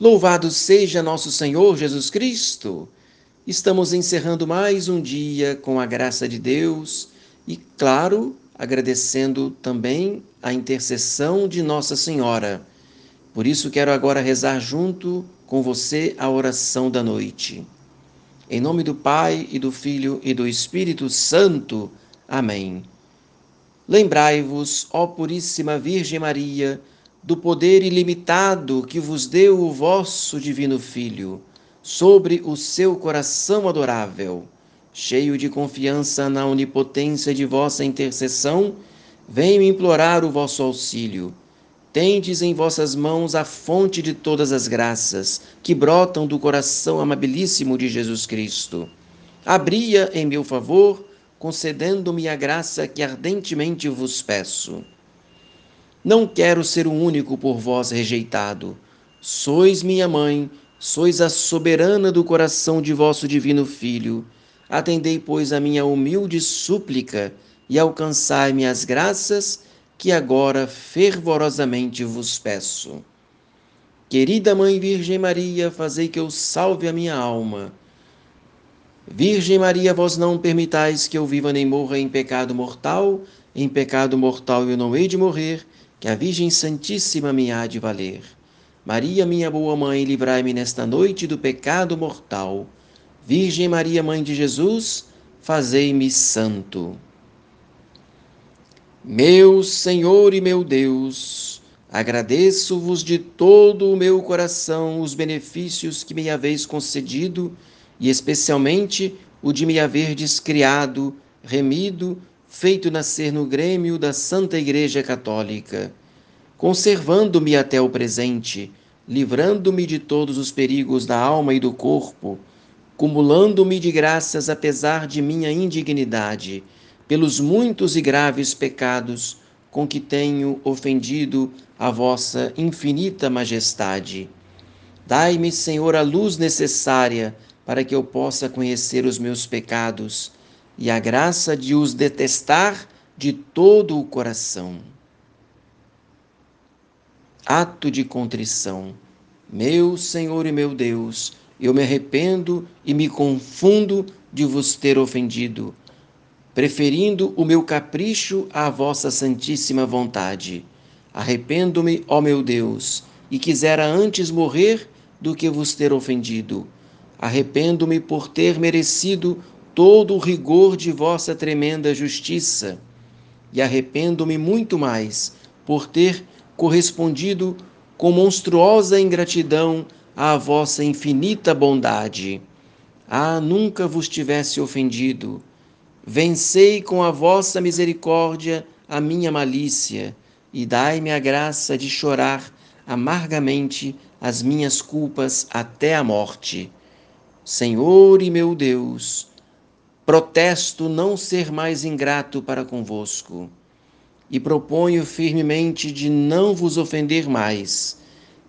Louvado seja nosso Senhor Jesus Cristo! Estamos encerrando mais um dia com a graça de Deus e, claro, agradecendo também a intercessão de Nossa Senhora. Por isso quero agora rezar junto com você a oração da noite. Em nome do Pai e do Filho e do Espírito Santo. Amém. Lembrai-vos, ó Puríssima Virgem Maria, do poder ilimitado que vos deu o vosso Divino Filho, sobre o seu coração adorável. Cheio de confiança na onipotência de vossa intercessão, venho implorar o vosso auxílio. Tendes em vossas mãos a fonte de todas as graças que brotam do coração amabilíssimo de Jesus Cristo. Abria em meu favor, concedendo-me a graça que ardentemente vos peço. Não quero ser o único por vós rejeitado. Sois minha mãe, sois a soberana do coração de vosso divino Filho. Atendei, pois, a minha humilde súplica e alcançai-me as graças que agora fervorosamente vos peço. Querida Mãe Virgem Maria, fazei que eu salve a minha alma. Virgem Maria, vós não permitais que eu viva nem morra em pecado mortal, em pecado mortal eu não hei de morrer, que a Virgem Santíssima me há de valer. Maria, minha boa mãe, livrai-me nesta noite do pecado mortal. Virgem Maria, Mãe de Jesus, fazei-me santo. Meu Senhor e meu Deus, agradeço-vos de todo o meu coração os benefícios que me haveis concedido e especialmente o de me haverdes criado, remido feito nascer no grêmio da Santa Igreja Católica, conservando-me até o presente, livrando-me de todos os perigos da alma e do corpo, cumulando-me de graças apesar de minha indignidade, pelos muitos e graves pecados com que tenho ofendido a vossa infinita majestade. Dai-me, Senhor, a luz necessária para que eu possa conhecer os meus pecados e a graça de os detestar de todo o coração. Ato de contrição. Meu Senhor e meu Deus, eu me arrependo e me confundo de vos ter ofendido, preferindo o meu capricho à vossa santíssima vontade. Arrependo-me, ó meu Deus, e quisera antes morrer do que vos ter ofendido. Arrependo-me por ter merecido todo o rigor de vossa tremenda justiça, e arrependo-me muito mais por ter correspondido com monstruosa ingratidão à vossa infinita bondade. Ah, nunca vos tivesse ofendido. Vencei com a vossa misericórdia a minha malícia e dai-me a graça de chorar amargamente as minhas culpas até a morte. Senhor e meu Deus, Protesto não ser mais ingrato para convosco e proponho firmemente de não vos ofender mais.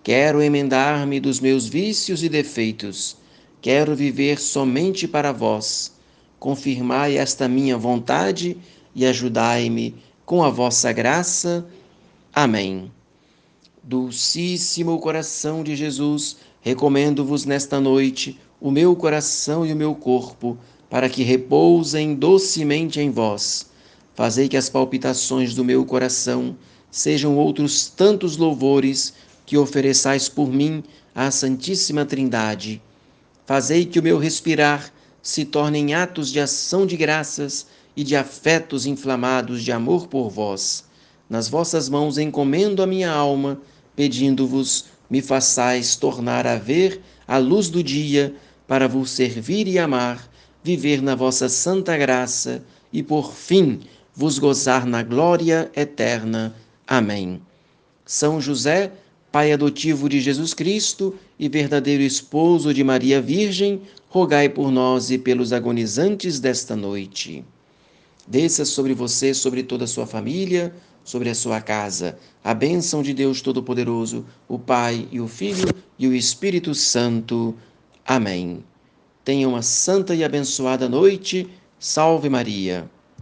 Quero emendar-me dos meus vícios e defeitos. Quero viver somente para vós. Confirmai esta minha vontade e ajudai-me com a vossa graça. Amém. Dulcíssimo coração de Jesus, recomendo-vos nesta noite o meu coração e o meu corpo para que repousem docemente em vós. Fazei que as palpitações do meu coração sejam outros tantos louvores que ofereçais por mim à Santíssima Trindade. Fazei que o meu respirar se tornem atos de ação de graças e de afetos inflamados de amor por vós. Nas vossas mãos encomendo a minha alma, pedindo-vos, me façais tornar a ver a luz do dia para vos servir e amar viver na vossa santa graça e, por fim, vos gozar na glória eterna. Amém. São José, Pai adotivo de Jesus Cristo e verdadeiro esposo de Maria Virgem, rogai por nós e pelos agonizantes desta noite. Desça sobre você, sobre toda a sua família, sobre a sua casa, a bênção de Deus Todo-Poderoso, o Pai e o Filho e o Espírito Santo. Amém. Tenha uma santa e abençoada noite. Salve Maria.